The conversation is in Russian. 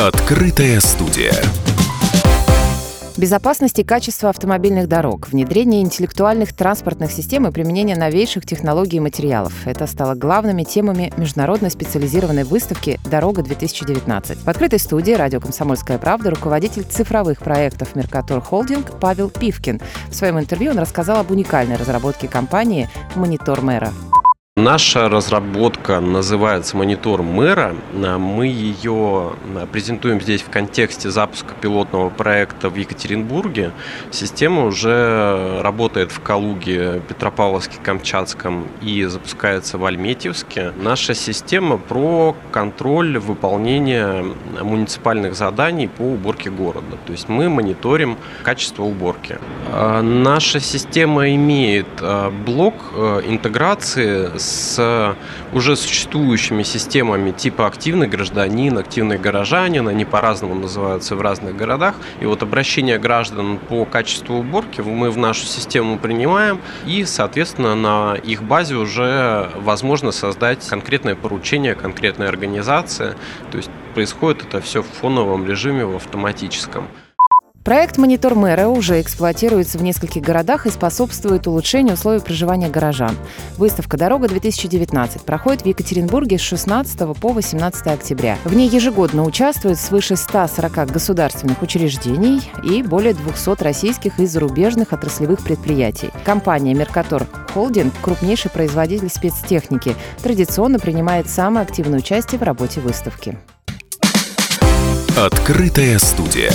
Открытая студия. Безопасность и качество автомобильных дорог, внедрение интеллектуальных транспортных систем и применение новейших технологий и материалов. Это стало главными темами международной специализированной выставки «Дорога-2019». В открытой студии радио «Комсомольская правда» руководитель цифровых проектов «Меркатор Холдинг» Павел Пивкин. В своем интервью он рассказал об уникальной разработке компании «Монитор мэра». Наша разработка называется «Монитор мэра». Мы ее презентуем здесь в контексте запуска пилотного проекта в Екатеринбурге. Система уже работает в Калуге, Петропавловске, Камчатском и запускается в Альметьевске. Наша система про контроль выполнения муниципальных заданий по уборке города. То есть мы мониторим качество уборки. Наша система имеет блок интеграции с с уже существующими системами типа активный гражданин, активный горожанин, они по-разному называются в разных городах. И вот обращение граждан по качеству уборки мы в нашу систему принимаем, и, соответственно, на их базе уже возможно создать конкретное поручение, конкретная организация. То есть происходит это все в фоновом режиме, в автоматическом. Проект «Монитор мэра» уже эксплуатируется в нескольких городах и способствует улучшению условий проживания горожан. Выставка «Дорога-2019» проходит в Екатеринбурге с 16 по 18 октября. В ней ежегодно участвуют свыше 140 государственных учреждений и более 200 российских и зарубежных отраслевых предприятий. Компания «Меркатор Холдинг», крупнейший производитель спецтехники, традиционно принимает самое активное участие в работе выставки. Открытая студия.